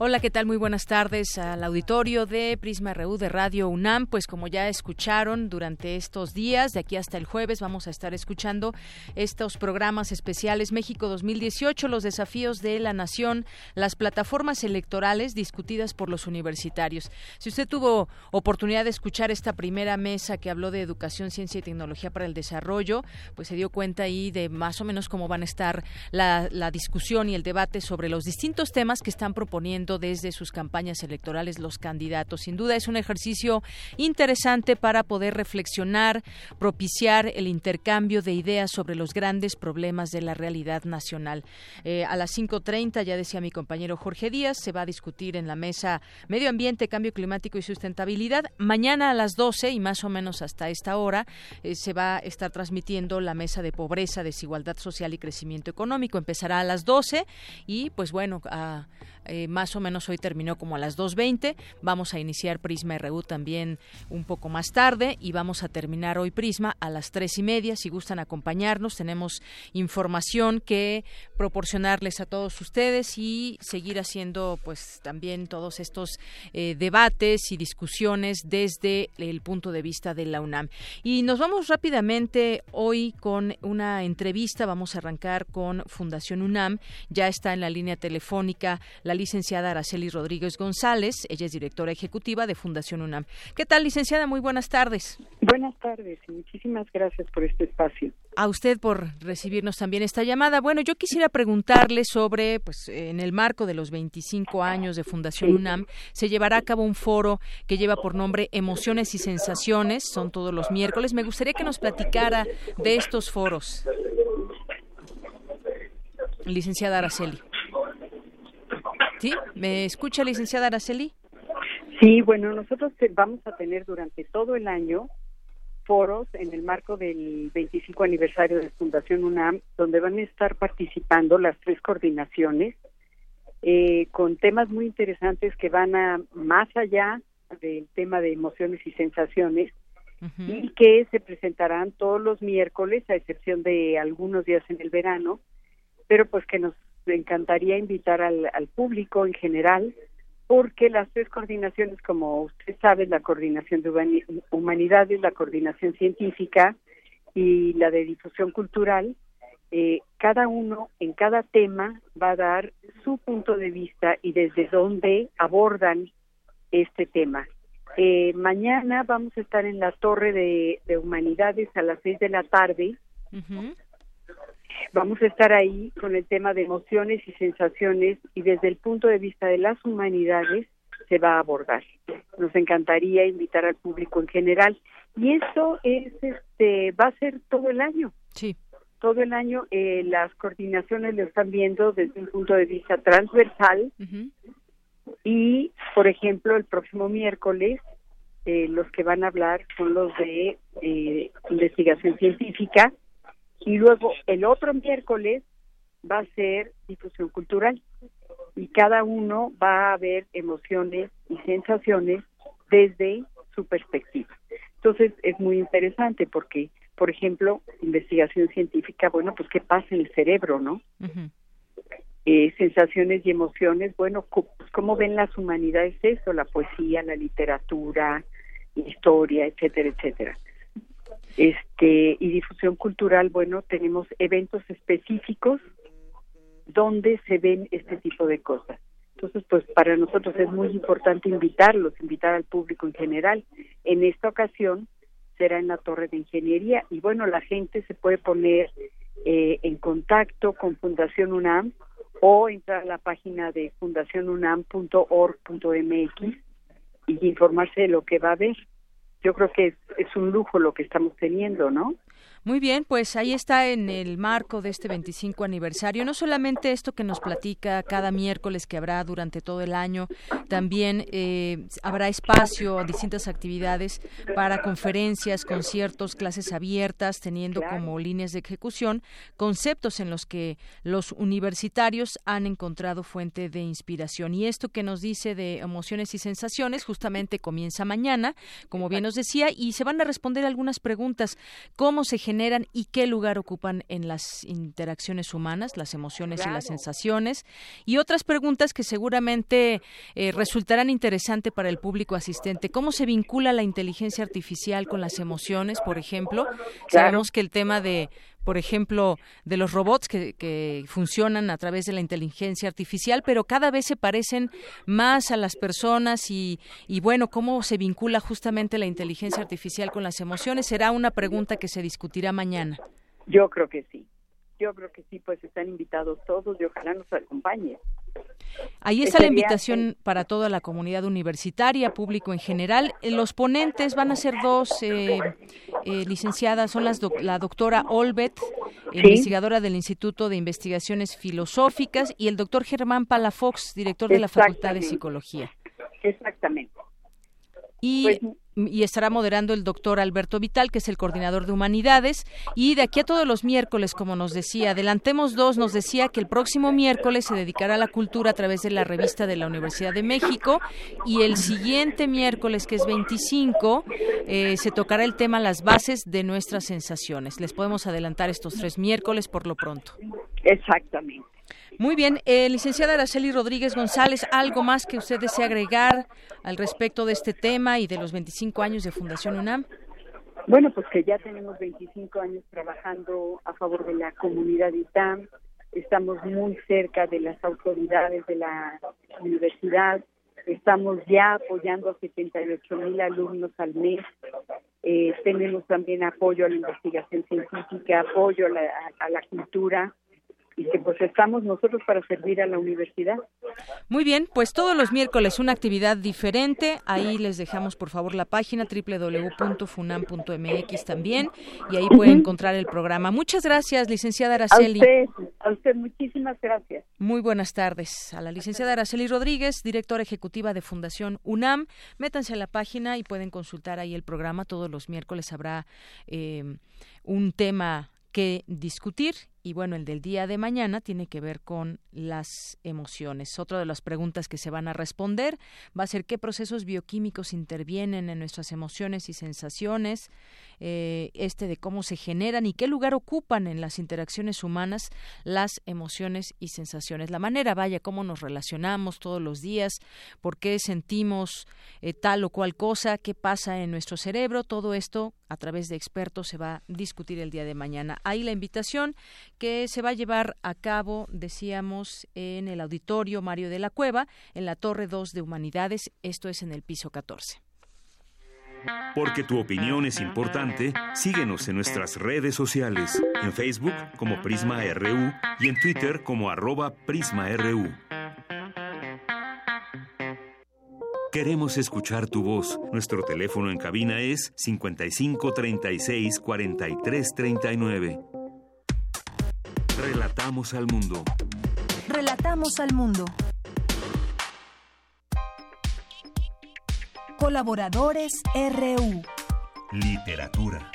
Hola, ¿qué tal? Muy buenas tardes al auditorio de Prisma RU de Radio UNAM. Pues como ya escucharon durante estos días, de aquí hasta el jueves, vamos a estar escuchando estos programas especiales México 2018, los desafíos de la nación, las plataformas electorales discutidas por los universitarios. Si usted tuvo oportunidad de escuchar esta primera mesa que habló de educación, ciencia y tecnología para el desarrollo, pues se dio cuenta ahí de más o menos cómo van a estar la, la discusión y el debate sobre los distintos temas que están proponiendo desde sus campañas electorales los candidatos. Sin duda es un ejercicio interesante para poder reflexionar, propiciar el intercambio de ideas sobre los grandes problemas de la realidad nacional. Eh, a las 5.30, ya decía mi compañero Jorge Díaz, se va a discutir en la mesa Medio Ambiente, Cambio Climático y Sustentabilidad. Mañana a las 12 y más o menos hasta esta hora eh, se va a estar transmitiendo la mesa de pobreza, desigualdad social y crecimiento económico. Empezará a las 12 y pues bueno, a, eh, más o menos hoy terminó como a las 2.20. Vamos a iniciar Prisma RU también un poco más tarde y vamos a terminar hoy Prisma a las tres y media. Si gustan acompañarnos, tenemos información que proporcionarles a todos ustedes y seguir haciendo pues también todos estos eh, debates y discusiones desde el punto de vista de la UNAM. Y nos vamos rápidamente hoy con una entrevista. Vamos a arrancar con Fundación UNAM. Ya está en la línea telefónica la licenciada Araceli Rodríguez González. Ella es directora ejecutiva de Fundación UNAM. ¿Qué tal, licenciada? Muy buenas tardes. Buenas tardes y muchísimas gracias por este espacio. A usted por recibirnos también esta llamada. Bueno, yo quisiera preguntarle sobre, pues, en el marco de los 25 años de Fundación UNAM, se llevará a cabo un foro que lleva por nombre Emociones y Sensaciones. Son todos los miércoles. Me gustaría que nos platicara de estos foros. Licenciada Araceli. ¿Sí? ¿Me escucha, licenciada Araceli? Sí, bueno, nosotros vamos a tener durante todo el año foros en el marco del 25 aniversario de Fundación UNAM, donde van a estar participando las tres coordinaciones eh, con temas muy interesantes que van a más allá del tema de emociones y sensaciones y que se presentarán todos los miércoles, a excepción de algunos días en el verano, pero pues que nos encantaría invitar al, público en general, porque las tres coordinaciones, como usted sabe, la coordinación de humanidades, la coordinación científica y la de difusión cultural, eh, cada uno en cada tema va a dar su punto de vista y desde dónde abordan este tema. Eh, mañana vamos a estar en la Torre de, Humanidades a las seis de la tarde. Vamos a estar ahí con el tema de emociones y sensaciones y desde el punto de vista de las humanidades se va a abordar. Nos encantaría invitar al público en general y eso es este va a ser todo el año. Sí. Todo el año eh, las coordinaciones lo están viendo desde un punto de vista transversal y, por ejemplo, el próximo miércoles eh, los que van a hablar son los de eh, investigación científica y luego el otro miércoles va a ser difusión cultural y cada uno va a ver emociones y sensaciones desde su perspectiva. Entonces es muy interesante porque, por ejemplo, investigación científica, bueno, pues qué pasa en el cerebro, ¿no? eh, sensaciones y emociones, bueno, pues, ¿cómo ven las humanidades eso? La poesía, la literatura, historia, etcétera, etcétera este y difusión cultural bueno tenemos eventos específicos donde se ven este tipo de cosas. Entonces pues para nosotros es muy importante invitarlos invitar al público en general. En esta ocasión será en la torre de ingeniería y bueno la gente se puede poner eh, en contacto con Fundación UNAM o entrar a la página de fundacionunam.org.mx y informarse de lo que va a haber yo creo que es un lujo lo que estamos teniendo, ¿no? Muy bien, pues ahí está en el marco de este 25 aniversario, no solamente esto que nos platica cada miércoles que habrá durante todo el año, también eh, habrá espacio a distintas actividades para conferencias, conciertos, clases abiertas, teniendo como líneas de ejecución conceptos en los que los universitarios han encontrado fuente de inspiración. Y esto que nos dice de emociones y sensaciones justamente comienza mañana, como bien nos decía, y se van a responder algunas preguntas. ¿Cómo se genera generan y qué lugar ocupan en las interacciones humanas, las emociones y las sensaciones, y otras preguntas que seguramente eh, resultarán interesantes para el público asistente. ¿Cómo se vincula la inteligencia artificial con las emociones, por ejemplo? Sabemos que el tema de por ejemplo, de los robots que, funcionan a través de la inteligencia artificial, pero cada vez se parecen más a las personas y, y bueno, ¿cómo se vincula justamente la inteligencia artificial con las emociones? Será una pregunta que se discutirá mañana. Yo creo que sí. Yo creo que sí, pues están invitados todos y ojalá nos acompañen. Ahí está la invitación para toda la comunidad universitaria, público en general. Eh, los ponentes van a ser dos eh, eh, licenciadas, son las la doctora Olbet, investigadora del Instituto de Investigaciones Filosóficas, y el doctor Germán Palafox, director de la Facultad de Psicología. Exactamente. Y pues, y estará moderando el doctor Alberto Vital, que es el coordinador de humanidades. Y de aquí a todos los miércoles, como nos decía, adelantemos dos, nos decía que el próximo miércoles se dedicará a la cultura a través de la revista de la Universidad de México y el siguiente miércoles, que es 25, eh, se tocará el tema las bases de nuestras sensaciones. Les podemos adelantar estos tres miércoles por lo pronto. Exactamente. Muy bien, eh, licenciada Araceli Rodríguez González, ¿algo más que usted desee agregar al respecto de este tema y de los 25 años de Fundación UNAM? Bueno, pues que ya tenemos 25 años trabajando a favor de la comunidad ITAM, estamos muy cerca de las autoridades de la universidad, estamos ya apoyando a 78 mil alumnos al mes, eh, tenemos también apoyo a la investigación científica, apoyo a la cultura, y que pues estamos nosotros para servir a la universidad. Muy bien, pues todos los miércoles una actividad diferente. Ahí les dejamos por favor la página www.funam.mx también y ahí pueden encontrar el programa. Muchas gracias, licenciada Araceli. A usted, a usted muchísimas gracias. Muy buenas tardes. A la licenciada Araceli Rodríguez, directora ejecutiva de Fundación UNAM. Métanse a la página y pueden consultar ahí el programa. Todos los miércoles habrá eh, un tema que discutir y bueno, el del día de mañana tiene que ver con las emociones. Otra de las preguntas que se van a responder va a ser qué procesos bioquímicos intervienen en nuestras emociones y sensaciones, eh, este de cómo se generan y qué lugar ocupan en las interacciones humanas las emociones y sensaciones. La manera, vaya, cómo nos relacionamos todos los días, por qué sentimos eh, tal o cual cosa, qué pasa en nuestro cerebro, todo esto a través de expertos se va a discutir el día de mañana. Ahí la invitación que se va a llevar a cabo, decíamos, en el auditorio Mario de la Cueva, en la Torre 2 de Humanidades, esto es en el piso 14. Porque tu opinión es importante, síguenos en nuestras redes sociales, en Facebook como Prisma RU y en Twitter como arroba PrismaRU. Queremos escuchar tu voz. Nuestro teléfono en cabina es 55 36 43 39. Relatamos al mundo. Relatamos al mundo. Colaboradores RU. Literatura.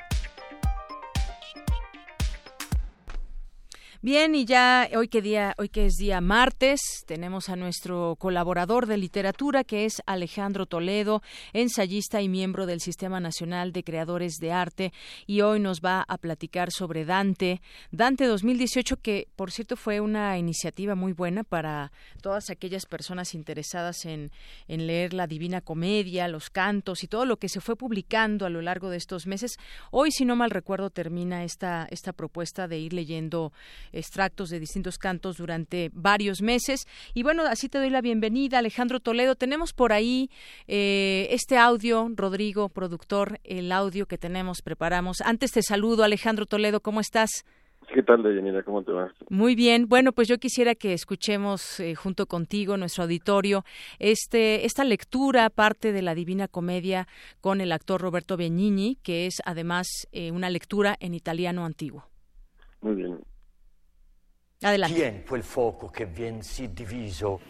Bien, y ya hoy que día, hoy que es día martes, tenemos a nuestro colaborador de literatura que es Alejandro Toledo, ensayista y miembro del Sistema Nacional de Creadores de Arte, y hoy nos va a platicar sobre Dante, Dante 2018, que por cierto fue una iniciativa muy buena para todas aquellas personas interesadas en, en leer la Divina Comedia, los cantos y todo lo que se fue publicando a lo largo de estos meses. Hoy, si no mal recuerdo, termina esta, esta propuesta de ir leyendo extractos de distintos cantos durante varios meses. Y bueno, así te doy la bienvenida, Alejandro Toledo. Tenemos por ahí eh, este audio, Rodrigo, productor, el audio que tenemos, preparamos. Antes te saludo, Alejandro Toledo, ¿cómo estás? ¿Qué tal, Deyanira? ¿Cómo te va? Muy bien. Bueno, pues yo quisiera que escuchemos eh, junto contigo, nuestro auditorio, este, esta lectura, parte de la Divina Comedia, con el actor Roberto Benigni, que es además eh, una lectura en italiano antiguo. Muy bien. Adelante. Tien quel fuoco che vien sì diviso,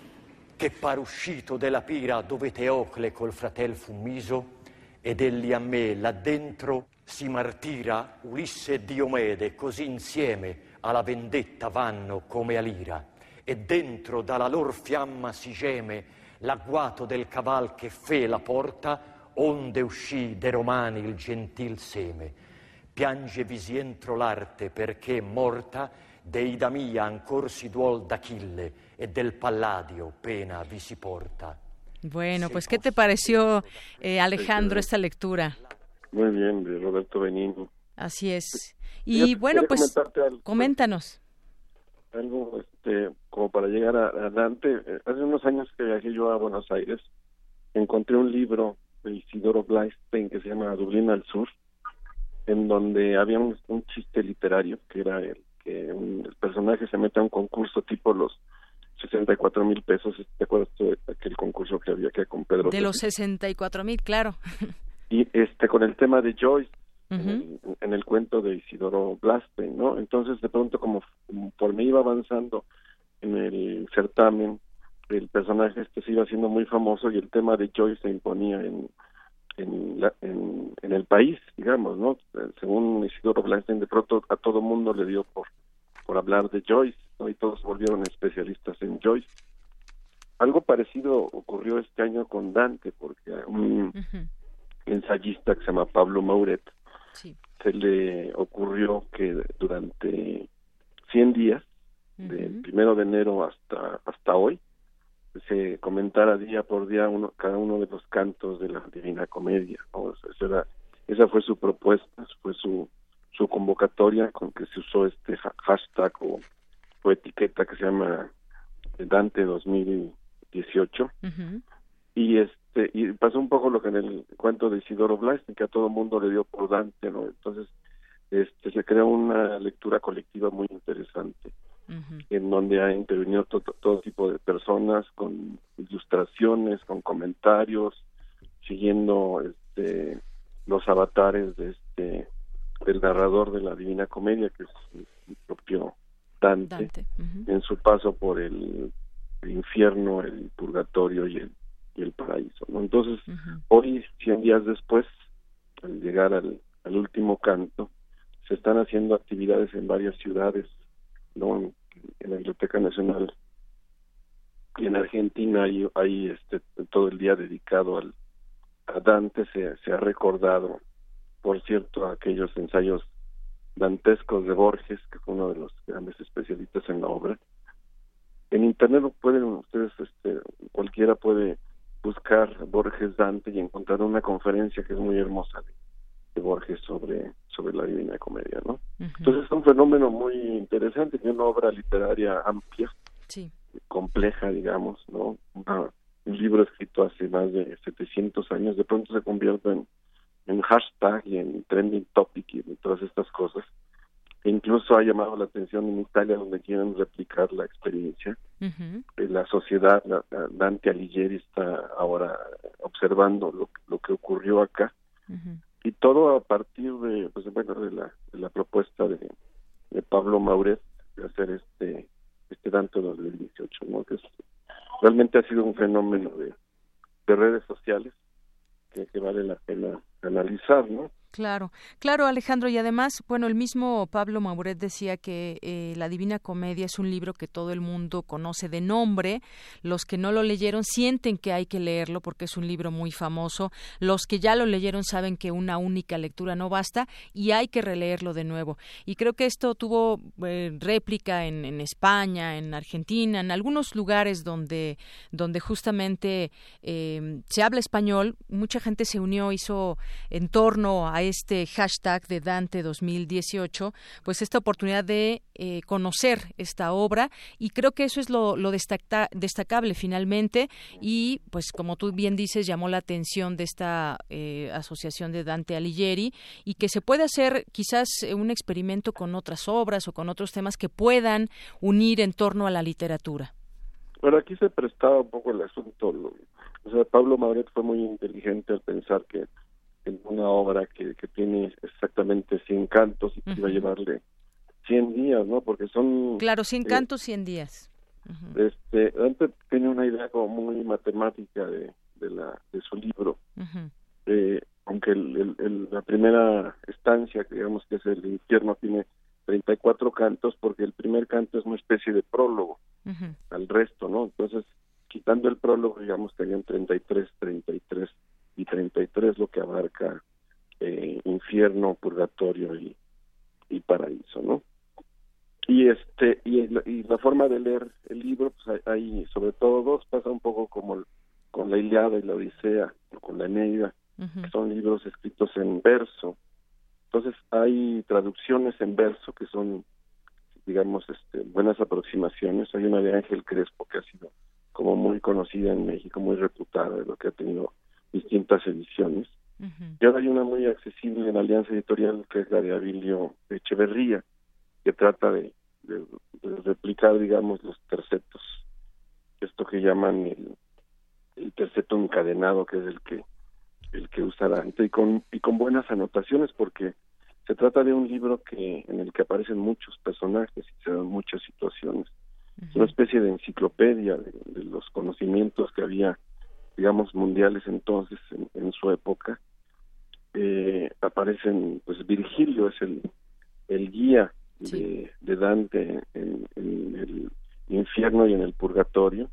che par uscito della pira dove Teocle col fratel fu miso, ed egli a me là dentro si martira Ulisse e Diomede così insieme alla vendetta vanno come a l'ira e dentro dalla lor fiamma si geme l'agguato del caval che fe la porta onde uscì de romani il gentil seme. Piange visi entro l'arte perché morta deida mia ancor si duol d'Achille e del Palladio pena vi si porta Bueno, pues ¿qué te pareció, eh, Alejandro, esta lectura? Muy bien, de Roberto Benigno. Así es. Y bueno, pues coméntanos. Algo este, como para llegar adelante. Eh, hace unos años que viajé yo a Buenos Aires, encontré un libro de Isidoro Blastein que se llama Dublín al Sur, en donde había un, chiste literario que era el que el personaje se mete a un concurso tipo los 64 mil pesos. ¿Te acuerdas de aquel concurso que había que con Pedro? De los 64 mil, claro. y este con el tema de Joyce en, el, cuento de Isidoro Blastein, ¿no? Entonces de pronto como por me iba avanzando en el certamen el personaje este se iba haciendo muy famoso y el tema de Joyce se imponía en en, en, el país, digamos, ¿no? Según Isidoro Blastein, de pronto a todo mundo le dio por por hablar de Joyce, ¿no? Y todos volvieron especialistas en Joyce. Algo parecido ocurrió este año con Dante, porque un, ensayista que se llama Pablo Mauret, se le ocurrió que durante 100 días, del primero de enero hasta hasta hoy, se comentara día por día uno, cada uno de los cantos de la Divina Comedia. esa, esa fue su propuesta, fue su, su convocatoria con que se usó este hashtag o, etiqueta que se llama Dante 2018. Y este y pasó un poco lo que en el cuento de Isidoro Blas, que a todo mundo le dio por Dante, ¿no? Entonces, este, se creó una lectura colectiva muy interesante, en donde ha intervenido todo tipo de personas, con ilustraciones, con comentarios, siguiendo este, los avatares de este del narrador de la Divina Comedia, que es el propio Dante, en su paso por el infierno, el purgatorio y el y el paraíso. ¿no? Entonces, hoy, 100 días después, al llegar al, último canto, se están haciendo actividades en varias ciudades, ¿no? En, la Biblioteca Nacional y en Argentina hay, este, todo el día dedicado al, a Dante, se, se ha recordado, por cierto, aquellos ensayos dantescos de Borges, que fue uno de los grandes especialistas en la obra. En internet pueden ustedes, este, cualquiera puede buscar Borges Dante y encontrar una conferencia que es muy hermosa de, Borges sobre sobre la Divina Comedia, ¿no? Entonces es un fenómeno muy interesante, que una obra literaria amplia, compleja, digamos, ¿no? un libro escrito hace más de 700 años, de pronto se convierte en, en hashtag y en trending topic y todas estas cosas incluso ha llamado la atención en Italia donde quieren replicar la experiencia. La sociedad, Dante Alighieri está ahora observando lo, lo que ocurrió acá y todo a partir de, pues, bueno, de la, de la propuesta de, de Pablo Mauret de hacer este este Dante 2018, ¿no? que realmente ha sido un fenómeno de, de redes sociales que, que vale la pena analizar, ¿no? Claro, claro, Alejandro, y además, bueno, el mismo Pablo Mauret decía que eh, La Divina Comedia es un libro que todo el mundo conoce de nombre. Los que no lo leyeron sienten que hay que leerlo porque es un libro muy famoso. Los que ya lo leyeron saben que una única lectura no basta y hay que releerlo de nuevo. Y creo que esto tuvo eh, réplica en, España, en Argentina, en algunos lugares donde, donde justamente eh, se habla español. Mucha gente se unió, hizo en torno a este hashtag de Dante 2018, pues esta oportunidad de eh, conocer esta obra y creo que eso es lo, destacable finalmente y pues como tú bien dices llamó la atención de esta eh, asociación de Dante Alighieri y que se puede hacer quizás un experimento con otras obras o con otros temas que puedan unir en torno a la literatura. Bueno, aquí se prestaba un poco el asunto. O sea, Pablo Madrid fue muy inteligente al pensar que en una obra que, que tiene exactamente 100 cantos y que iba a llevarle 100 días, ¿no? Porque son... Claro, 100 eh, cantos, 100 días. Este, antes tiene una idea como muy matemática de, de, la, de su libro. eh, aunque el, el, la primera estancia, digamos que es el infierno, tiene 34 cantos, porque el primer canto es una especie de prólogo al resto, ¿no? Entonces, quitando el prólogo, digamos que harían 33, 33 y 33 lo que abarca eh, infierno, purgatorio y, y paraíso, ¿no? Y este y, y, la forma de leer el libro, pues hay, sobre todo dos, pasa un poco como con la Iliada y la Odisea, o con la Eneida, que son libros escritos en verso. Entonces hay traducciones en verso que son, digamos, este, buenas aproximaciones. Hay una de Ángel Crespo que ha sido como muy conocida en México, muy reputada, de lo que ha tenido distintas ediciones. Y ahora hay una muy accesible en Alianza Editorial, que es la de Abilio Echeverría, que trata de, de, replicar, digamos, los tercetos, esto que llaman el, el terceto encadenado, que es el que el que usa Dante, y con, y con buenas anotaciones, porque se trata de un libro que en el que aparecen muchos personajes y se dan muchas situaciones. Es una especie de enciclopedia de los conocimientos que había digamos, mundiales entonces, en, su época, eh, aparecen, pues Virgilio es el, el guía de, de, Dante en, el infierno y en el purgatorio,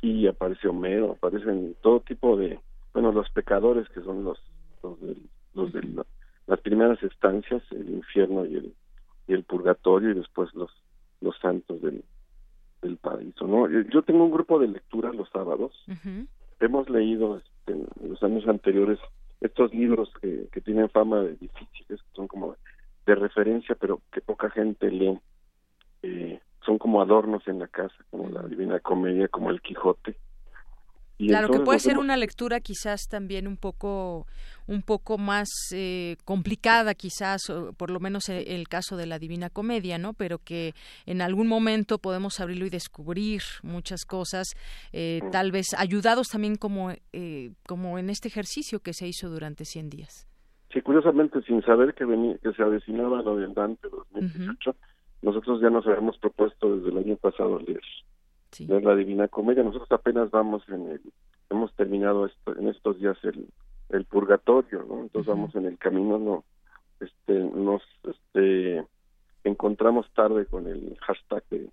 y aparece Homero, aparecen todo tipo de, bueno, los pecadores que son los, los de, los de las primeras estancias, el infierno y el, y el purgatorio, y después los, los santos del, del paraíso, ¿no? Yo tengo un grupo de lectura los sábados, hemos leído este, en los años anteriores estos libros que, que tienen fama de difíciles, que son como de referencia, pero que poca gente lee. Eh, son como adornos en la casa, como la Divina Comedia, como el Quijote claro que puede ser una lectura quizás también un poco un poco más eh, complicada quizás por lo menos e, el, caso de la Divina Comedia no pero que en algún momento podemos abrirlo y descubrir muchas cosas eh, tal vez ayudados también como eh, como en este ejercicio que se hizo durante 100 días. Sí curiosamente sin saber que venía que se avecinaba lo del Dante 2018 nosotros ya nos habíamos propuesto desde el año pasado leer de la Divina Comedia. Nosotros apenas vamos en el, hemos terminado esto, en estos días el, el purgatorio, ¿no? Entonces vamos en el camino, no, este, nos, este, encontramos tarde con el hashtag de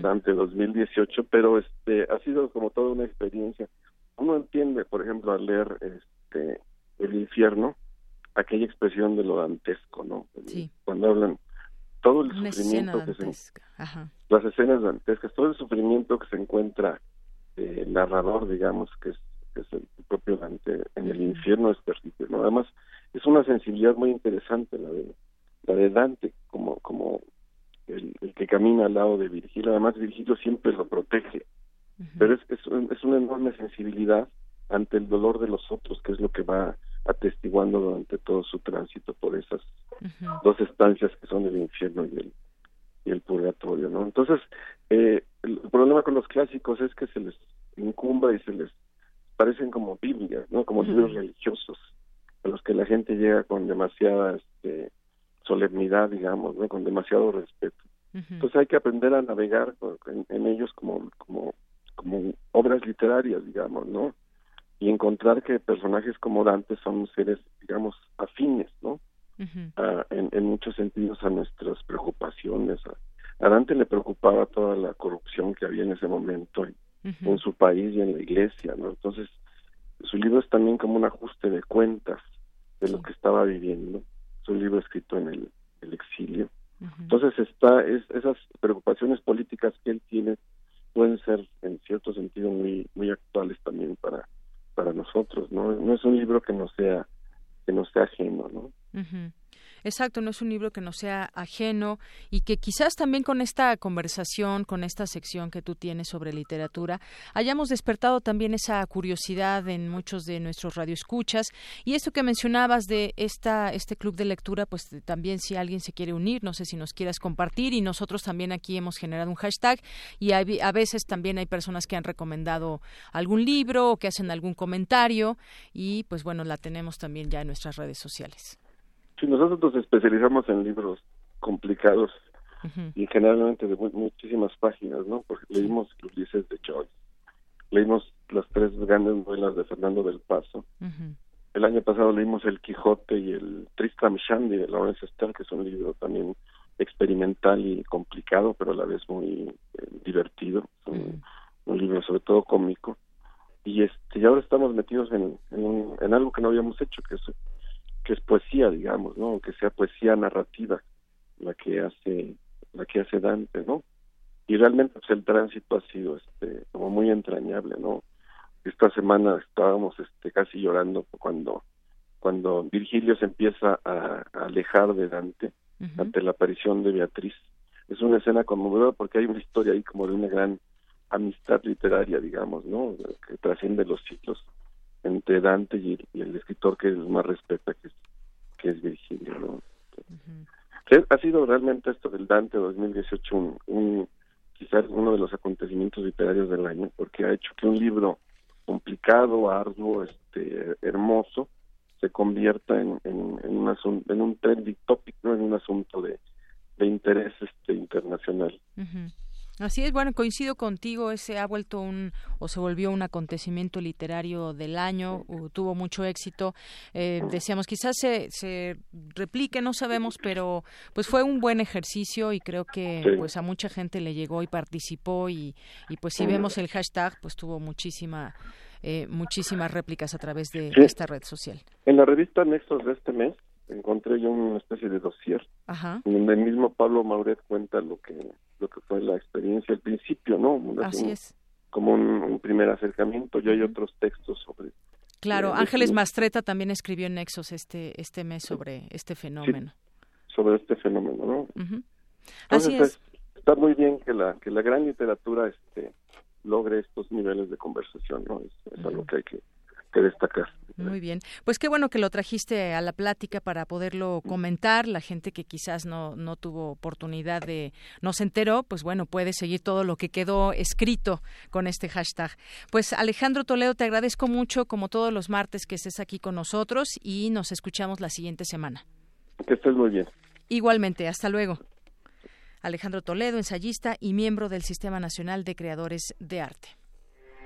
Dante 2018, pero este, ha sido como toda una experiencia. Uno entiende, por ejemplo, al leer este, el infierno, aquella expresión de lo dantesco, ¿no? Cuando hablan todo el sufrimiento que se las escenas dantescas todo el sufrimiento que se encuentra eh, el narrador digamos que es, el propio Dante en el infierno es terrible ¿no? además es una sensibilidad muy interesante la de la de Dante como como el, que camina al lado de Virgilio. Además Virgilio siempre lo protege pero es, es, es una enorme sensibilidad ante el dolor de los otros que es lo que va atestiguando durante todo su tránsito por esas dos estancias que son el infierno y el, y el purgatorio, ¿no? Entonces, eh, el problema con los clásicos es que se les incumba y se les parecen como Biblias, ¿no? Como libros religiosos, a los que la gente llega con demasiada este, solemnidad, digamos, ¿no? Con demasiado respeto. Entonces hay que aprender a navegar en, en ellos como, como, como obras literarias, digamos, ¿no? Y encontrar que personajes como Dante son seres, digamos, afines, ¿no? en, en, muchos sentidos a nuestras preocupaciones. A, Dante le preocupaba toda la corrupción que había en ese momento en, su país y en la iglesia, ¿no? Entonces, su libro es también como un ajuste de cuentas de lo que estaba viviendo. Es un libro escrito en el, exilio. Entonces, está es, esas preocupaciones políticas que él tiene pueden ser, en cierto sentido, muy, muy actuales también para para nosotros, ¿no? No es un libro que no sea que nos sea ajeno, ¿no? Exacto, no es un libro que no sea ajeno y que quizás también con esta conversación, con esta sección que tú tienes sobre literatura, hayamos despertado también esa curiosidad en muchos de nuestros radioescuchas. Y esto que mencionabas de esta, este club de lectura, pues también si alguien se quiere unir, no sé si nos quieras compartir y nosotros también aquí hemos generado un hashtag y a veces también hay personas que han recomendado algún libro o que hacen algún comentario y pues bueno, la tenemos también ya en nuestras redes sociales. Sí, nosotros nos especializamos en libros complicados y generalmente de muchísimas páginas, ¿no? Porque leímos Ulises de Joyce, leímos las tres grandes novelas de Fernando del Paso. El año pasado leímos El Quijote y el Tristram Shandy de Lawrence Stern, que es un libro también experimental y complicado, pero a la vez muy eh, divertido. un, libro sobre todo cómico. Y este y ahora estamos metidos en, en, en algo que no habíamos hecho, que es que es poesía, digamos, ¿no? Que sea poesía narrativa la que hace la que hace Dante, ¿no? Y realmente pues, el tránsito ha sido este como muy entrañable, ¿no? Esta semana estábamos este casi llorando cuando cuando Virgilio se empieza a, alejar de Dante ante la aparición de Beatriz. Es una escena conmovedora porque hay una historia ahí como de una gran amistad literaria, digamos, ¿no? Que trasciende los siglos entre Dante y, el escritor que más respeta, que es, que es Virgilio. ¿no? Ha sido realmente esto del Dante 2018 un, un, quizás uno de los acontecimientos literarios del año, porque ha hecho que un libro complicado, arduo, este, hermoso, se convierta en, en, en, un, en un trending topic, ¿no? en un asunto de, de interés este, internacional. Así es, bueno, coincido contigo, ese ha vuelto un o se volvió un acontecimiento literario del año, tuvo mucho éxito. Eh, decíamos, quizás se, se replique, no sabemos, pero pues fue un buen ejercicio y creo que pues a mucha gente le llegó y participó y, y pues si vemos el hashtag, pues tuvo muchísima eh, muchísimas réplicas a través de esta red social. En la revista Nexos de este mes encontré yo una especie de dossier donde el mismo Pablo Mauret cuenta lo que lo que fue la experiencia al principio, ¿no? Así es. Como un, primer acercamiento. y hay otros textos sobre. Claro, Ángeles Mastreta también escribió en Nexos este este mes sobre este fenómeno. sobre este fenómeno, ¿no? Así es. Está, muy bien que la que la gran literatura este logre estos niveles de conversación, ¿no? Es, algo que hay que que destacar. Muy bien. Pues qué bueno que lo trajiste a la plática para poderlo comentar. La gente que quizás no, no tuvo oportunidad de, no se enteró, pues bueno, puede seguir todo lo que quedó escrito con este hashtag. Pues Alejandro Toledo, te agradezco mucho, como todos los martes, que estés aquí con nosotros y nos escuchamos la siguiente semana. Que estés muy bien. Igualmente, hasta luego. Alejandro Toledo, ensayista y miembro del Sistema Nacional de Creadores de Arte.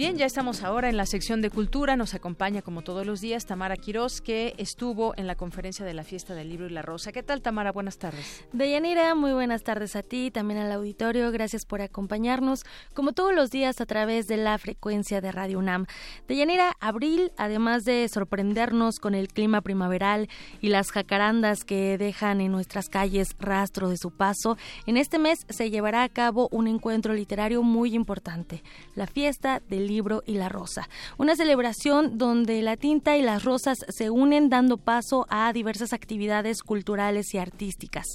Bien, ya estamos ahora en la sección de cultura. Nos acompaña, como todos los días, Tamara Quirós, que estuvo en la conferencia de la Fiesta del Libro y la Rosa. ¿Qué tal, Tamara? Buenas tardes. Deyanira, muy buenas tardes a ti, también al auditorio. Gracias por acompañarnos, como todos los días, a través de la frecuencia de Radio UNAM. Deyanira, abril, además de sorprendernos con el clima primaveral y las jacarandas que dejan en nuestras calles rastro de su paso, en este mes se llevará a cabo un encuentro literario muy importante, la Fiesta del libro y la rosa. Una celebración donde la tinta y las rosas se unen dando paso a diversas actividades culturales y artísticas.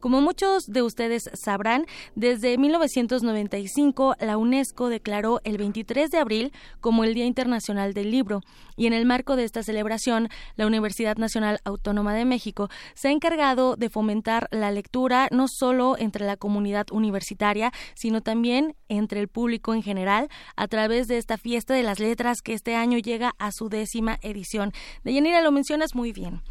Como muchos de ustedes sabrán, desde 1995 la UNESCO declaró el 23 de abril como el Día Internacional del Libro y en el marco de esta celebración, la Universidad Nacional Autónoma de México se ha encargado de fomentar la lectura no solo entre la comunidad universitaria, sino también entre el público en general a través de esta fiesta de las letras que este año llega a su décima edición. De Deyanira, lo mencionas muy bien.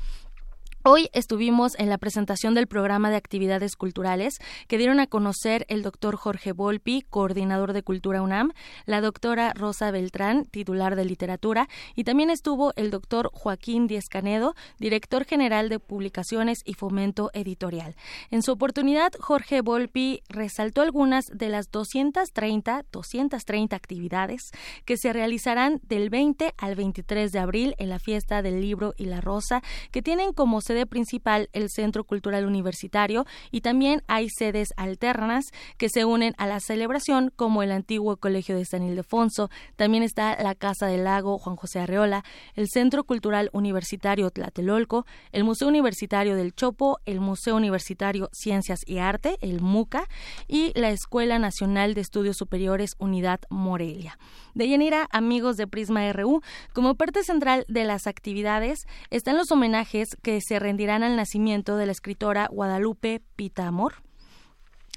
Hoy estuvimos en la presentación del programa de actividades culturales que dieron a conocer el doctor Jorge Volpi, coordinador de Cultura UNAM, la doctora Rosa Beltrán, titular de literatura, y también estuvo el doctor Joaquín Díez Canedo, director general de publicaciones y fomento editorial. En su oportunidad, Jorge Volpi resaltó algunas de las 230, 230 actividades que se realizarán del 20 al 23 de abril en la fiesta del libro y la rosa, que tienen como principal el Centro Cultural Universitario y también hay sedes alternas que se unen a la celebración como el antiguo Colegio de San Ildefonso, también está la Casa del Lago Juan José Arreola, el Centro Cultural Universitario Tlatelolco, el Museo Universitario del Chopo, el Museo Universitario Ciencias y Arte, el MUCA, y la Escuela Nacional de Estudios Superiores Unidad Morelia. De Yanira, amigos de Prisma RU, como parte central de las actividades están los homenajes que se rendirán al nacimiento de la escritora Guadalupe Pitamor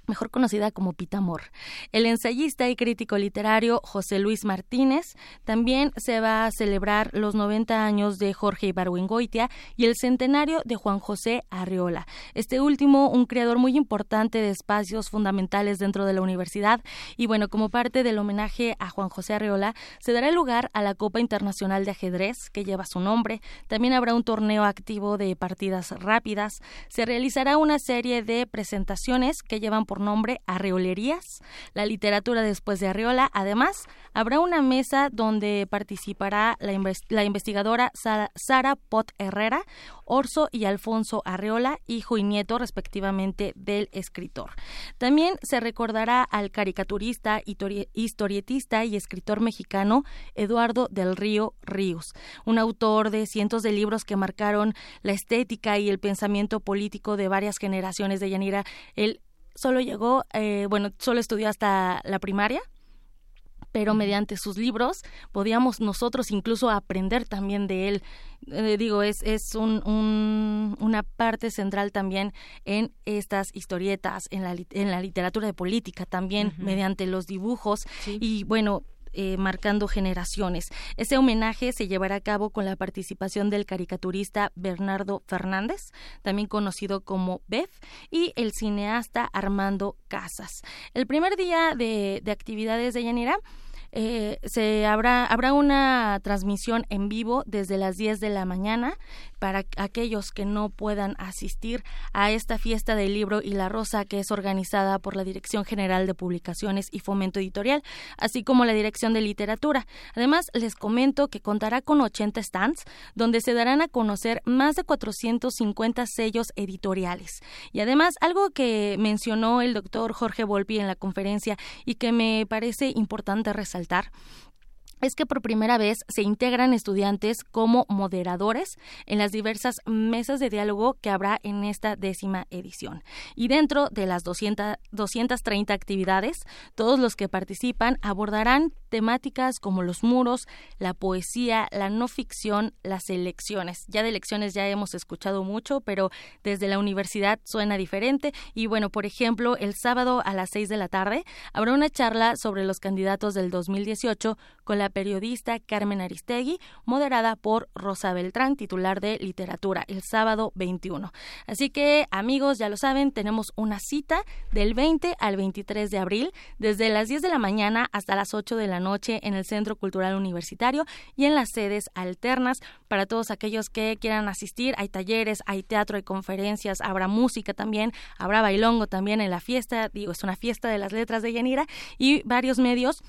mejor conocida como Pitamor. El ensayista y crítico literario José Luis Martínez también se va a celebrar los 90 años de Jorge Ibargüengoitia y el centenario de Juan José Arriola. Este último, un creador muy importante de espacios fundamentales dentro de la universidad. Y bueno, como parte del homenaje a Juan José Arriola, se dará lugar a la Copa Internacional de Ajedrez, que lleva su nombre. También habrá un torneo activo de partidas rápidas. Se realizará una serie de presentaciones que llevan por nombre Arreolerías, la literatura después de Arreola. Además, habrá una mesa donde participará la, investigadora Sara, Pot Herrera, Orso y Alfonso Arreola, hijo y nieto respectivamente del escritor. También se recordará al caricaturista, historietista y escritor mexicano Eduardo del Río Ríos, un autor de cientos de libros que marcaron la estética y el pensamiento político de varias generaciones de Yanira. Él solo llegó, eh, bueno, solo estudió hasta la primaria, pero mediante sus libros podíamos nosotros incluso aprender también de él. Eh, digo, es, es un, una parte central también en estas historietas, en la, en la literatura de política también, mediante los dibujos. Y bueno, eh, marcando generaciones. Ese homenaje se llevará a cabo con la participación del caricaturista Bernardo Fernández, también conocido como Bef, y el cineasta Armando Casas. El primer día de, de actividades de Yanira eh, se habrá, habrá una transmisión en vivo desde las 10 de la mañana para aquellos que no puedan asistir a esta fiesta del libro y la rosa que es organizada por la Dirección General de Publicaciones y Fomento Editorial, así como la Dirección de Literatura. Además, les comento que contará con 80 stands donde se darán a conocer más de 450 sellos editoriales. Y además, algo que mencionó el doctor Jorge Volpi en la conferencia y que me parece importante resaltar es que por primera vez se integran estudiantes como moderadores en las diversas mesas de diálogo que habrá en esta décima edición. Y dentro de las 200, 230 actividades, todos los que participan abordarán temáticas como los muros, la poesía, la no ficción, las elecciones. Ya de elecciones ya hemos escuchado mucho, pero desde la universidad suena diferente. Y bueno, por ejemplo, el sábado a las 6 de la tarde habrá una charla sobre los candidatos del 2018 con la periodista Carmen Aristegui, moderada por Rosa Beltrán, titular de literatura, el sábado 21. Así que, amigos, ya lo saben, tenemos una cita del 20 al 23 de abril, desde las 10 de la mañana hasta las 8 de la noche en el Centro Cultural Universitario y en las sedes alternas para todos aquellos que quieran asistir. Hay talleres, hay teatro, hay conferencias, habrá música también, habrá bailongo también en la fiesta, digo, es una fiesta de las letras de Yanira y varios medios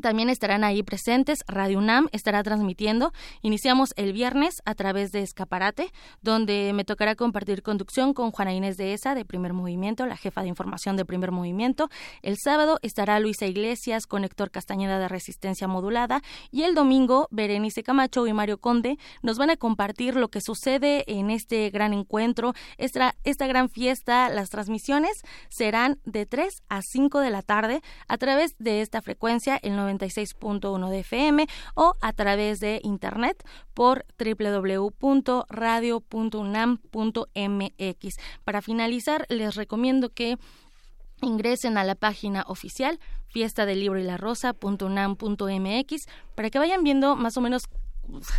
también estarán ahí presentes. Radio UNAM estará transmitiendo. Iniciamos el viernes a través de Escaparate, donde me tocará compartir conducción con Juana Inés de ESA de Primer Movimiento, la jefa de información de Primer Movimiento. El sábado estará Luisa Iglesias con Héctor Castañeda de Resistencia Modulada. Y el domingo, Berenice Camacho y Mario Conde nos van a compartir lo que sucede en este gran encuentro, esta, esta gran fiesta. Las transmisiones serán de 3 a 5 de la tarde a través de esta frecuencia, 96.1 de FM o a través de internet por www.radio.unam.mx. Para finalizar, les recomiendo que ingresen a la página oficial fiesta del libro y la rosa.unam.mx para que vayan viendo más o menos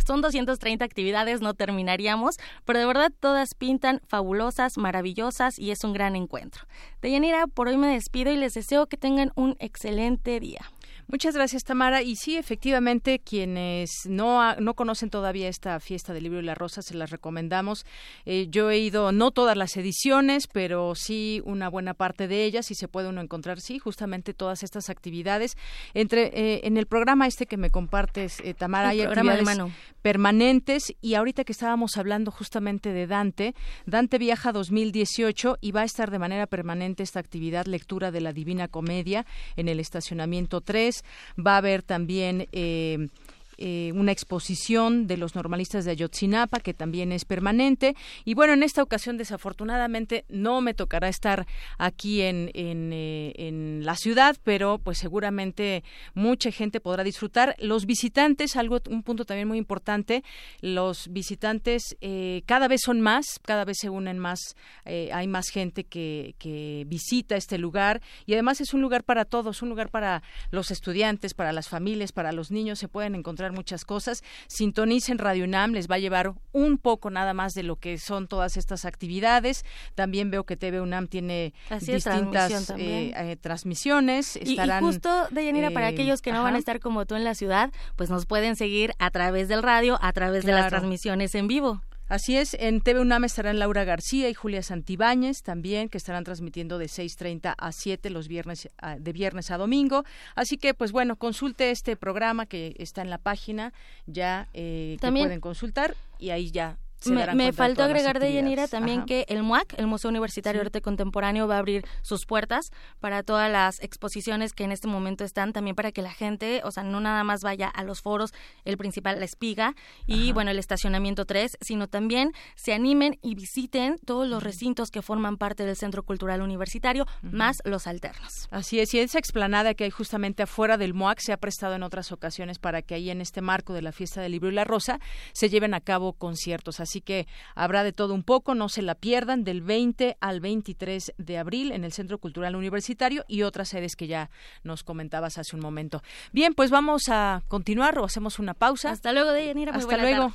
son 230 actividades, no terminaríamos, pero de verdad todas pintan fabulosas, maravillosas y es un gran encuentro. Deyanira, por hoy me despido y les deseo que tengan un excelente día. Muchas gracias, Tamara. Y sí, efectivamente, quienes no, no conocen todavía esta fiesta del libro y la rosa, se las recomendamos. Eh, yo he ido, no todas las ediciones, pero sí una buena parte de ellas y se puede uno encontrar, sí, justamente todas estas actividades. Entre eh, En el programa este que me compartes, eh, Tamara, hay actividades permanentes y ahorita que estábamos hablando justamente de Dante, Dante viaja 2018 y va a estar de manera permanente esta actividad lectura de la Divina Comedia en el estacionamiento 3 Va a haber también eh, eh, una exposición de los normalistas de Ayotzinapa, que también es permanente. Y bueno, en esta ocasión, desafortunadamente, no me tocará estar aquí en, en, eh, en, la ciudad, pero pues seguramente mucha gente podrá disfrutar. Los visitantes, algo, un punto también muy importante, los visitantes eh, cada vez son más, cada vez se unen más, hay más gente que, que visita este lugar y además es un lugar para todos, un lugar para los estudiantes, para las familias, para los niños, se pueden encontrar muchas cosas. Sintonicen Radio UNAM, les va a llevar un poco nada más de lo que son todas estas actividades. También veo que TV UNAM tiene distintas eh, eh, transmisiones. Estarán, y, justo, Deyanira, para eh, aquellos que no van a estar como tú en la ciudad, pues nos pueden seguir a través del radio, a través de las transmisiones en vivo. Así es, en TV UNAM estarán Laura García y Julia Santibáñez también, que estarán transmitiendo de 6.30 a 7 los viernes, de viernes a domingo. Así que, pues bueno, consulte este programa que está en la página, ya eh, que pueden consultar y ahí ya me, faltó agregar de Yanira también que el MUAC, el Museo Universitario de Arte Contemporáneo, va a abrir sus puertas para todas las exposiciones que en este momento están, también para que la gente, o sea, no nada más vaya a los foros, el principal, la espiga, y bueno, el estacionamiento 3, sino también se animen y visiten todos los recintos que forman parte del Centro Cultural Universitario, más los alternos. Así es, y esa explanada que hay justamente afuera del MUAC se ha prestado en otras ocasiones para que ahí en este marco de la fiesta del libro y la rosa se lleven a cabo conciertos. Así Así que habrá de todo un poco, no se la pierdan, del 20 al 23 de abril en el Centro Cultural Universitario y otras sedes que ya nos comentabas hace un momento. Bien, pues vamos a continuar o hacemos una pausa. Hasta luego, Deyanira. Hasta luego.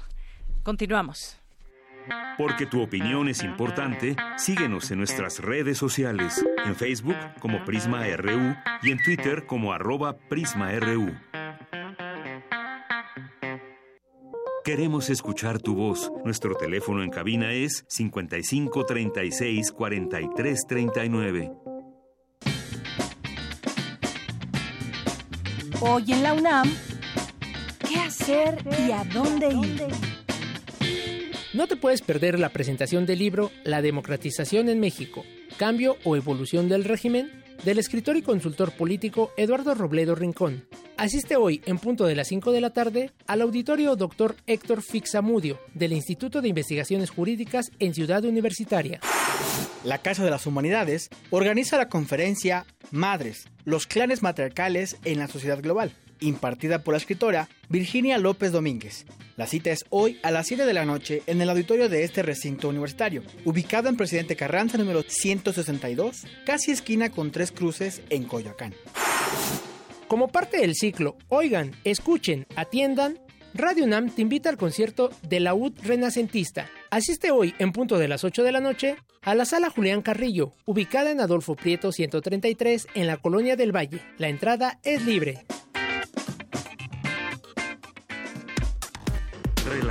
Continuamos. Porque tu opinión es importante, síguenos en nuestras redes sociales, en Facebook como Prisma RU y en Twitter como arroba PrismaRU. Queremos escuchar tu voz. Nuestro teléfono en cabina es 55 36 43 39. Hoy en la UNAM, ¿qué hacer y a dónde ir? No te puedes perder la presentación del libro La democratización en México, cambio o evolución del régimen del escritor y consultor político Eduardo Robledo Rincón. Asiste hoy, en punto de las 5 de la tarde, al auditorio Dr. Héctor Fixamudio, del Instituto de Investigaciones Jurídicas en Ciudad Universitaria. La Casa de las Humanidades organiza la conferencia Madres, los clanes matriarcales en la sociedad global, impartida por la escritora Virginia López Domínguez. La cita es hoy a las 7 de la noche en el auditorio de este recinto universitario, ubicado en Presidente Carranza número 162, casi esquina con tres cruces en Coyoacán. Como parte del ciclo Oigan, escuchen, atiendan, Radio UNAM te invita al concierto de la UD Renacentista. Asiste hoy, en punto de las 8 de la noche, a la sala Julián Carrillo, ubicada en Adolfo Prieto 133 en la Colonia del Valle. La entrada es libre.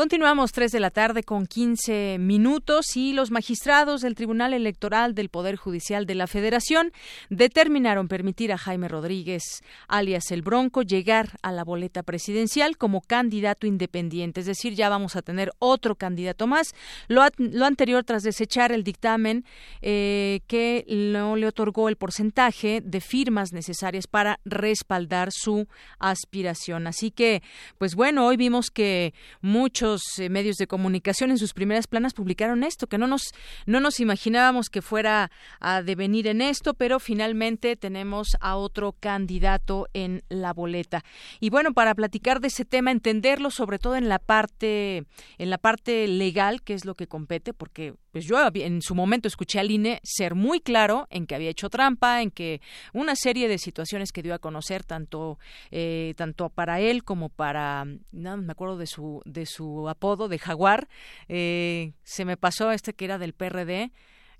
Continuamos tres de la tarde con 15 minutos y los magistrados del Tribunal Electoral del Poder Judicial de la Federación determinaron permitir a Jaime Rodríguez, alias el Bronco, llegar a la boleta presidencial como candidato independiente. Es decir, ya vamos a tener otro candidato más. Lo, anterior tras desechar el dictamen eh, que no le otorgó el porcentaje de firmas necesarias para respaldar su aspiración. Así que, pues bueno, hoy vimos que muchos eh, medios de comunicación en sus primeras planas publicaron esto, que no nos, no nos imaginábamos que fuera a devenir en esto, pero finalmente tenemos a otro candidato en la boleta. Y bueno, para platicar de ese tema, entenderlo sobre todo en la parte, en la parte legal, que es lo que compete, porque pues yo en su momento escuché al INE ser muy claro en que había hecho trampa, en que una serie de situaciones que dio a conocer tanto eh, tanto para él como para no me acuerdo de su de su apodo de jaguar eh, se me pasó este que era del PRD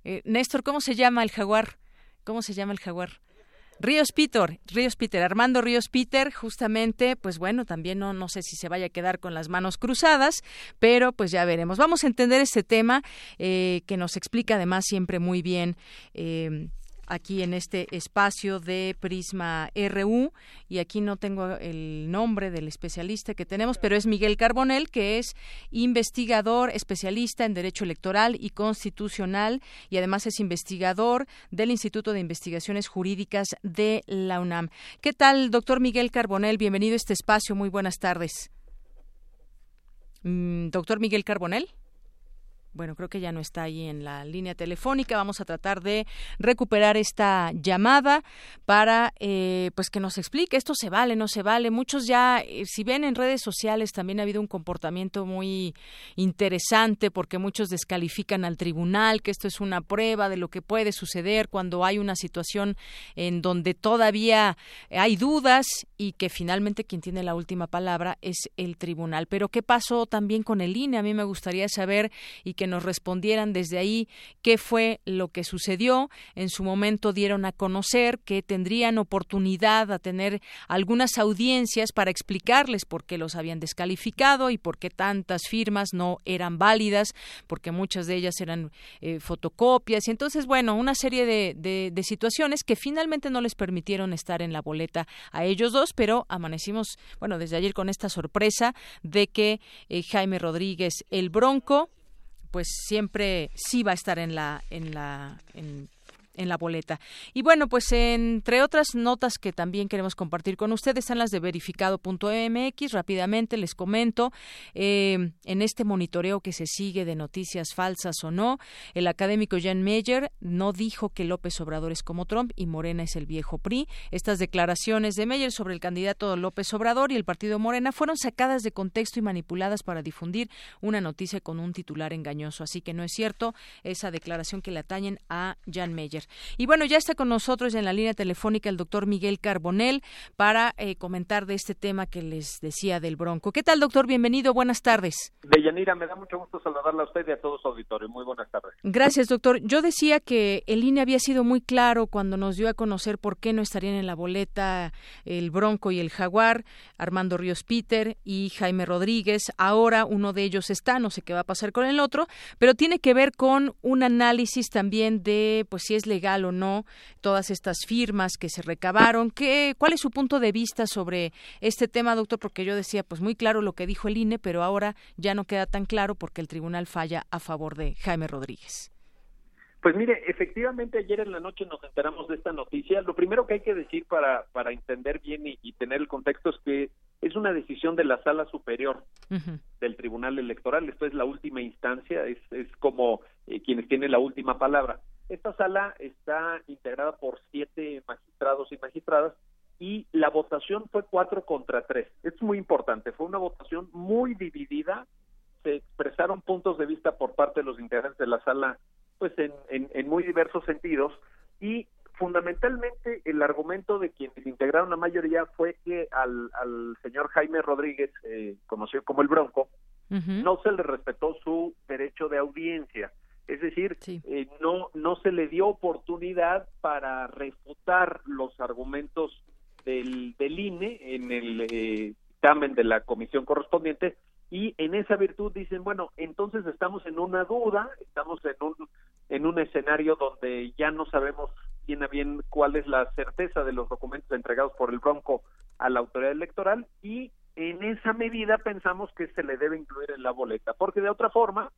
eh, Néstor cómo se llama el jaguar cómo se llama el jaguar Ríos Peter, Ríos Peter, Armando Ríos Peter, justamente, pues bueno, también no, no sé si se vaya a quedar con las manos cruzadas, pero pues ya veremos. Vamos a entender este tema eh, que nos explica además siempre muy bien. Eh, aquí en este espacio de Prisma RU y aquí no tengo el nombre del especialista que tenemos, pero es Miguel Carbonel, que es investigador especialista en Derecho Electoral y Constitucional y además es investigador del Instituto de Investigaciones Jurídicas de la UNAM. ¿Qué tal, doctor Miguel Carbonel? Bienvenido a este espacio. Muy buenas tardes. Mm, doctor Miguel Carbonel bueno, creo que ya no está ahí en la línea telefónica. Vamos a tratar de recuperar esta llamada para, eh, pues, que nos explique esto se vale, no se vale. Muchos ya, eh, si ven en redes sociales, también ha habido un comportamiento muy interesante porque muchos descalifican al tribunal, que esto es una prueba de lo que puede suceder cuando hay una situación en donde todavía hay dudas y que finalmente quien tiene la última palabra es el tribunal. Pero ¿qué pasó también con el INE? A mí me gustaría saber y que nos respondieran desde ahí qué fue lo que sucedió. En su momento dieron a conocer que tendrían oportunidad a tener algunas audiencias para explicarles por qué los habían descalificado y por qué tantas firmas no eran válidas, porque muchas de ellas eran eh, fotocopias. Y entonces, bueno, una serie de, de, situaciones que finalmente no les permitieron estar en la boleta a ellos dos, pero amanecimos, bueno, desde ayer con esta sorpresa de que eh, Jaime Rodríguez, el Bronco, pues siempre sí va a estar en la en la en en la boleta. Y bueno, pues entre otras notas que también queremos compartir con ustedes están las de verificado.mx. Rápidamente les comento, eh, en este monitoreo que se sigue de noticias falsas o no, el académico Jan Meyer no dijo que López Obrador es como Trump y Morena es el viejo PRI. Estas declaraciones de Meyer sobre el candidato López Obrador y el partido Morena fueron sacadas de contexto y manipuladas para difundir una noticia con un titular engañoso. Así que no es cierto esa declaración que le atañen a Jan Meyer. Y bueno, ya está con nosotros en la línea telefónica el doctor Miguel Carbonel para eh, comentar de este tema que les decía del Bronco. ¿Qué tal, doctor? Bienvenido, buenas tardes. Deyanira, me da mucho gusto saludarla a usted y a todos su auditorio. Muy buenas tardes. Gracias, doctor. Yo decía que el INE había sido muy claro cuando nos dio a conocer por qué no estarían en la boleta el Bronco y el Jaguar, Armando Ríos Peter y Jaime Rodríguez. Ahora uno de ellos está, no sé qué va a pasar con el otro, pero tiene que ver con un análisis también de pues si es legal o no todas estas firmas que se recabaron. ¿Qué, ¿Cuál es su punto de vista sobre este tema, doctor? Porque yo decía, pues muy claro lo que dijo el INE, pero ahora ya no queda tan claro porque el tribunal falla a favor de Jaime Rodríguez. Pues mire, efectivamente ayer en la noche nos enteramos de esta noticia. Lo primero que hay que decir para, para entender bien y, tener el contexto es que es una decisión de la sala superior del Tribunal Electoral. Esto es la última instancia, es, es como eh, quienes tienen la última palabra. Esta sala está integrada por siete magistrados y magistradas y la votación fue cuatro contra tres. Es muy importante, fue una votación muy dividida, se expresaron puntos de vista por parte de los integrantes de la sala pues en, en, muy diversos sentidos y fundamentalmente el argumento de quienes integraron la mayoría fue que al, al señor Jaime Rodríguez, eh, conocido como el Bronco, no se le respetó su derecho de audiencia. Es decir, eh, no, no se le dio oportunidad para refutar los argumentos del, del INE en el eh, dictamen de la comisión correspondiente y en esa virtud dicen, bueno, entonces estamos en una duda, estamos en un, en un escenario donde ya no sabemos bien a bien cuál es la certeza de los documentos entregados por el Bronco a la autoridad electoral y en esa medida pensamos que se le debe incluir en la boleta, porque de otra forma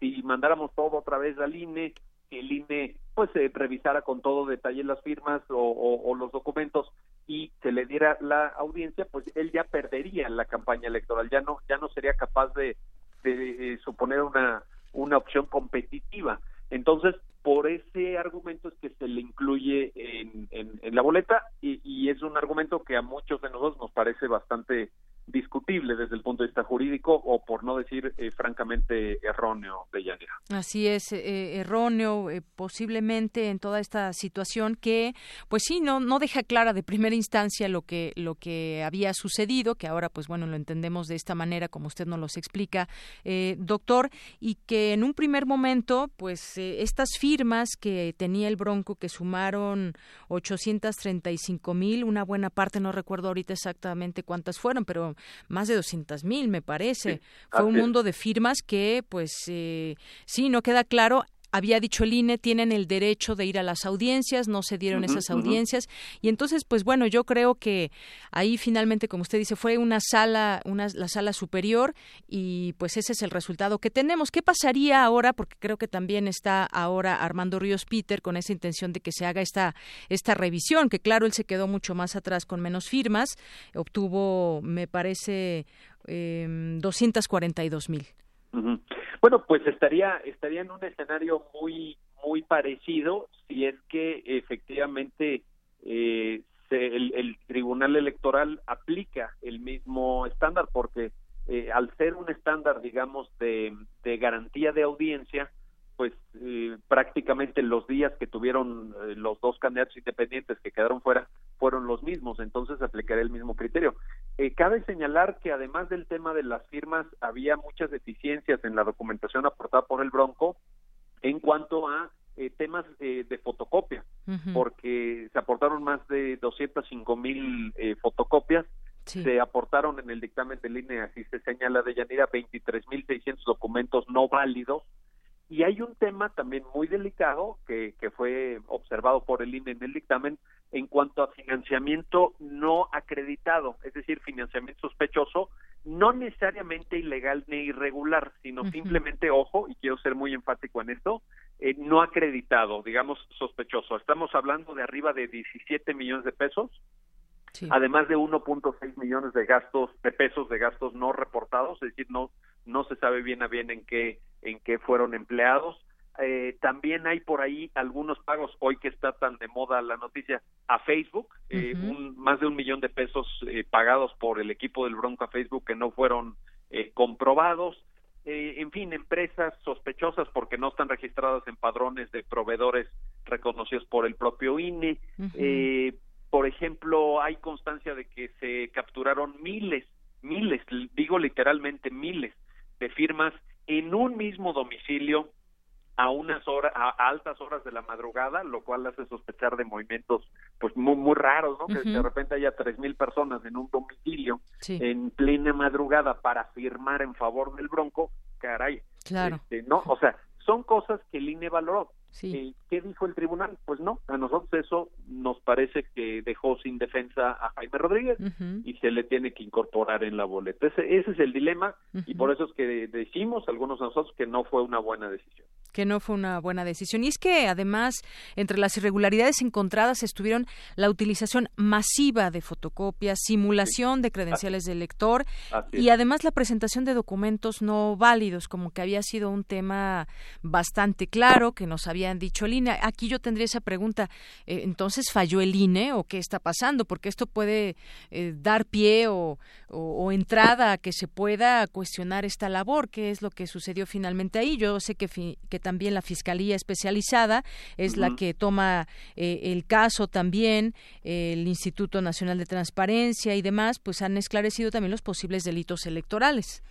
si, mandáramos todo otra vez al INE, que el INE pues eh, revisara con todo detalle las firmas o, los documentos y se le diera la, audiencia, pues él ya perdería la campaña electoral, ya no, ya no sería capaz de, de, eh, suponer una, una opción competitiva. Entonces, por ese argumento es que se le incluye en, en, la boleta y, es un argumento que a muchos de nosotros nos parece bastante discutible desde el punto de vista jurídico o por no decir eh, francamente erróneo de Yanira. Así es, eh, erróneo eh, posiblemente en toda esta situación que pues sí no no deja clara de primera instancia lo que lo que había sucedido, que ahora pues bueno lo entendemos de esta manera como usted nos los explica, doctor, y que en un primer momento pues estas firmas que tenía el Bronco que sumaron 835 mil, una buena parte no recuerdo ahorita exactamente cuántas fueron, pero más de 200 mil, me parece. Fue un mundo de firmas que, pues, eh, sí, no queda claro había dicho el INE, tienen el derecho de ir a las audiencias, no se dieron esas audiencias. Y entonces, pues bueno, yo creo que ahí finalmente, como usted dice, fue una sala, una, la sala superior y pues ese es el resultado que tenemos. ¿Qué pasaría ahora? Porque creo que también está ahora Armando Ríos Peter con esa intención de que se haga esta, esta revisión, que claro, él se quedó mucho más atrás con menos firmas, obtuvo, me parece, eh, 242 mil. Bueno, pues estaría estaría en un escenario muy muy parecido si es que efectivamente eh, el, Tribunal Electoral aplica el mismo estándar, porque eh, al ser un estándar, digamos, de, de garantía de audiencia, pues eh, prácticamente los días que tuvieron eh, los dos candidatos independientes que quedaron fuera fueron los mismos, entonces aplicaré el mismo criterio. Eh, cabe señalar que además del tema de las firmas, había muchas deficiencias en la documentación aportada por el Bronco en cuanto a temas de fotocopia, porque se aportaron más de 205 mil fotocopias, se aportaron en el dictamen de línea, así se señala de Yanira, 23 mil 600 documentos no válidos, y hay un tema también muy delicado que, que fue observado por el INE en el dictamen en cuanto a financiamiento no acreditado, es decir, financiamiento sospechoso, no necesariamente ilegal ni irregular, sino simplemente, ojo, y quiero ser muy enfático en esto, eh, no acreditado, digamos sospechoso. Estamos hablando de arriba de 17 millones de pesos, además de 1.6 millones de gastos, de pesos de gastos no reportados, es decir, no, no se sabe bien a bien en qué, en qué fueron empleados. Eh, también hay por ahí algunos pagos, hoy que está tan de moda la noticia, a Facebook, eh, un, más de un millón de pesos eh, pagados por el equipo del Bronco a Facebook que no fueron comprobados. en fin, empresas sospechosas porque no están registradas en padrones de proveedores reconocidos por el propio INE. por ejemplo, hay constancia de que se capturaron miles, miles, digo literalmente miles de firmas en un mismo domicilio a unas horas a altas horas de la madrugada lo cual hace sospechar de movimientos pues muy muy raros no que de repente haya tres mil personas en un domicilio en plena madrugada para firmar en favor del Bronco caray claro. este, no o sea son cosas que el INE valoró. Sí. ¿Qué dijo el tribunal? Pues no, a nosotros eso nos parece que dejó sin defensa a Jaime Rodríguez y se le tiene que incorporar en la boleta. Ese, ese es el dilema y por eso es que decimos algunos de nosotros que no fue una buena decisión que no fue una buena decisión. Y es que además, entre las irregularidades encontradas estuvieron la utilización masiva de fotocopias, simulación de credenciales del lector y además la presentación de documentos no válidos, como que había sido un tema bastante claro que nos habían dicho el INE. Aquí yo tendría esa pregunta, eh, entonces falló el INE o qué está pasando, porque esto puede eh, dar pie o, o, entrada a que se pueda cuestionar esta labor, qué es lo que sucedió finalmente ahí. Yo sé que, que también la Fiscalía Especializada es la que toma eh, el caso también, el Instituto Nacional de Transparencia y demás, pues han esclarecido también los posibles delitos electorales.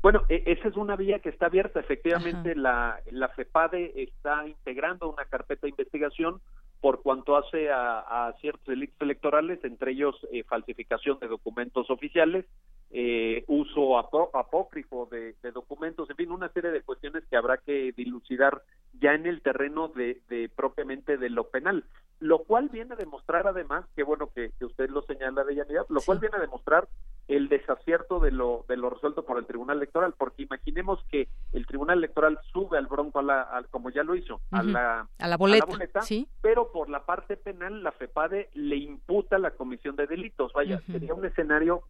Bueno, e, esa es una vía que está abierta. Efectivamente, la, la FEPADE está integrando una carpeta de investigación por cuanto hace a, ciertos delitos electorales, entre ellos eh, falsificación de documentos oficiales, eh, uso apócrifo de, documentos, en fin, una serie de cuestiones que habrá que dilucidar ya en el terreno de, propiamente de lo penal, lo cual viene a demostrar además, que bueno que, usted lo señala de Yanidad, lo cual viene a demostrar el desacierto de lo, de lo resuelto por el Tribunal Electoral, porque imaginemos que el Tribunal Electoral sube al Bronco, a la, como ya lo hizo, a, la, a la boleta, ¿sí? pero por la parte penal la FEPADE le imputa la comisión de delitos. Vaya, sería un escenario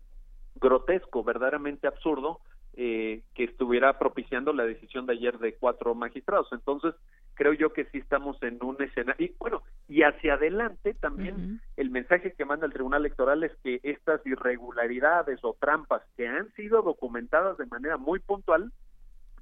grotesco, verdaderamente absurdo, eh, que estuviera propiciando la decisión de ayer de cuatro magistrados. Entonces, creo yo que sí estamos en un escenario. Y bueno, y hacia adelante también el mensaje que manda el Tribunal Electoral es que estas irregularidades o trampas que han sido documentadas de manera muy puntual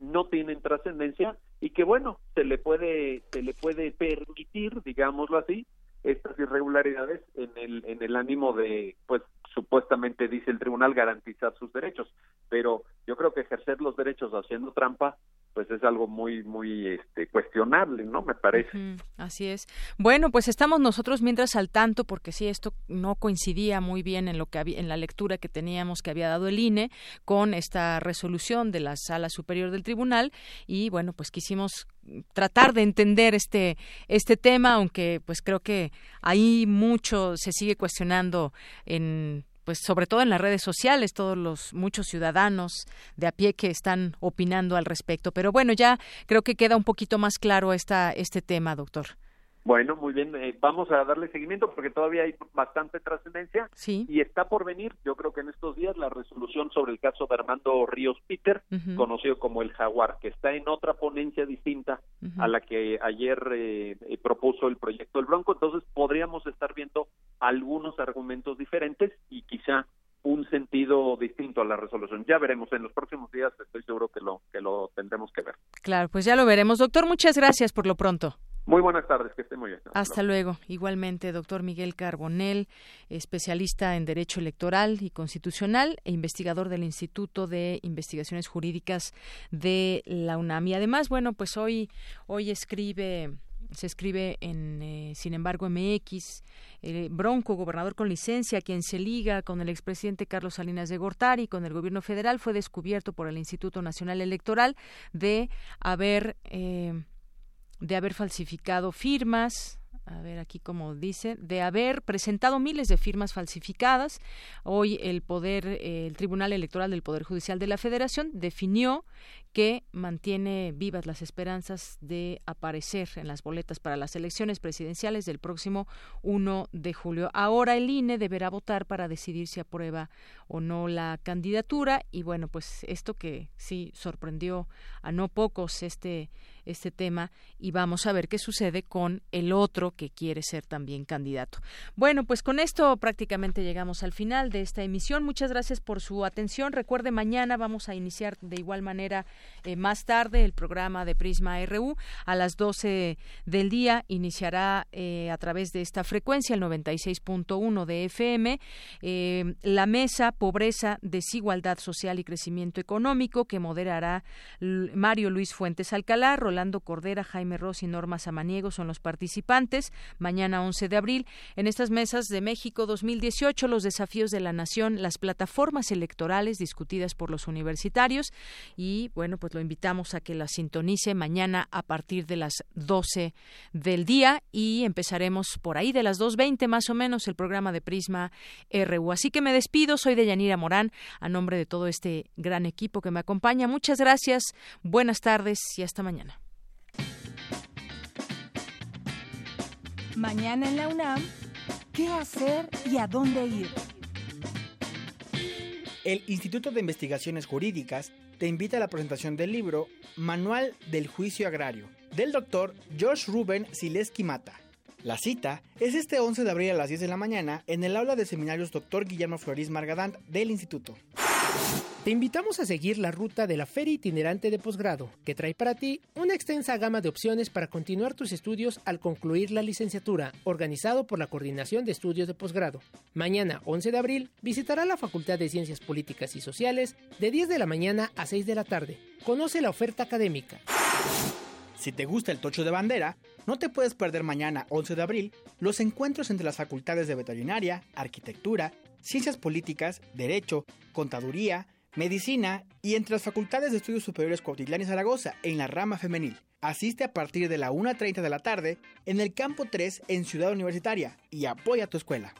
no tienen trascendencia y que bueno, se le puede se le puede permitir, digámoslo así, estas irregularidades en el en el ánimo de pues supuestamente dice el tribunal garantizar sus derechos, pero yo creo que ejercer los derechos haciendo trampa pues es algo muy muy este cuestionable no me parece. Así es. Bueno pues estamos nosotros mientras al tanto porque sí esto no coincidía muy bien en lo que había en la lectura que teníamos que había dado el INE con esta resolución de la sala superior del tribunal. Y bueno pues quisimos tratar de entender este este tema aunque pues creo que ahí mucho se sigue cuestionando en pues sobre todo en las redes sociales, todos los muchos ciudadanos de a pie que están opinando al respecto. Pero bueno, ya creo que queda un poquito más claro esta, este tema, doctor. Bueno, muy bien, eh, vamos a darle seguimiento porque todavía hay bastante trascendencia sí. y está por venir, yo creo que en estos días, la resolución sobre el caso de Armando Ríos Peter, conocido como el Jaguar, que está en otra ponencia distinta a la que ayer eh, eh, propuso el proyecto del Bronco, entonces podríamos estar viendo algunos argumentos diferentes y quizá un sentido distinto a la resolución. Ya veremos en los próximos días, estoy seguro que lo que lo tendremos que ver. Claro, pues ya lo veremos. Doctor, muchas gracias por lo pronto. Muy buenas tardes, que esté muy bien. Hasta, luego. Igualmente, doctor Miguel Carbonel, especialista en Derecho Electoral y Constitucional e investigador del Instituto de Investigaciones Jurídicas de la UNAM. Y además, bueno, pues hoy, hoy escribe se escribe en, eh, sin embargo, MX, eh, Bronco, gobernador con licencia, quien se liga con el expresidente Carlos Salinas de Gortari, con el gobierno federal, fue descubierto por el Instituto Nacional Electoral de haber eh, de haber falsificado firmas, a ver aquí como dice, de haber presentado miles de firmas falsificadas. Hoy el poder, el Tribunal Electoral del Poder Judicial de la Federación definió que mantiene vivas las esperanzas de aparecer en las boletas para las elecciones presidenciales del próximo 1 de julio. Ahora el INE deberá votar para decidir si aprueba o no la candidatura y bueno, pues esto que sí sorprendió a no pocos este este tema y vamos a ver qué sucede con el otro que quiere ser también candidato. Bueno, pues con esto prácticamente llegamos al final de esta emisión. Muchas gracias por su atención. Recuerde, mañana vamos a iniciar de igual manera eh, más tarde el programa de Prisma RU. A las 12 del día iniciará eh, a través de esta frecuencia, el 96.1 de FM, eh, la mesa Pobreza, Desigualdad Social y Crecimiento Económico que moderará Mario Luis Fuentes Alcalá, Rolando Cordera, Jaime Ross y Norma Samaniego son los participantes. Mañana 11 de abril, en estas mesas de México 2018, los desafíos de la nación, las plataformas electorales discutidas por los universitarios y bueno, pues lo invitamos a que la sintonice mañana a partir de las 12 del día y empezaremos por ahí de las 2.20 más o menos el programa de Prisma RU. Así que me despido, soy de Yanira Morán, a nombre de todo este gran equipo que me acompaña. Muchas gracias, buenas tardes y hasta mañana. Mañana en la UNAM, ¿qué hacer y a dónde ir? El Instituto de Investigaciones Jurídicas te invita a la presentación del libro Manual del Juicio Agrario, del doctor Josh Ruben Sileski Mata. La cita es este 11 de abril a las 10 de la mañana en el aula de seminarios Dr. Guillermo Flores Margadant del Instituto. Te invitamos a seguir la ruta de la Feria Itinerante de Posgrado, que trae para ti una extensa gama de opciones para continuar tus estudios al concluir la licenciatura, organizado por la Coordinación de Estudios de Posgrado. Mañana, 11 de abril, visitará la Facultad de Ciencias Políticas y Sociales de 10 de la mañana a 6 de la tarde. Conoce la oferta académica. Si te gusta el tocho de bandera, no te puedes perder mañana, 11 de abril, los encuentros entre las facultades de veterinaria, arquitectura, ciencias políticas, derecho, contaduría, medicina y entre las facultades de estudios superiores Cuautitlán y Zaragoza en la rama femenil. Asiste a partir de la 1.30 de la tarde en el campo 3 en Ciudad Universitaria y apoya tu escuela.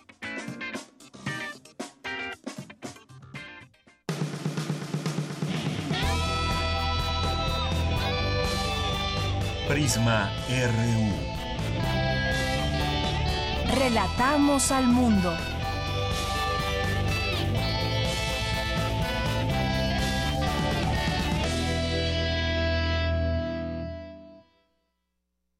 Prisma RU. Relatamos al mundo.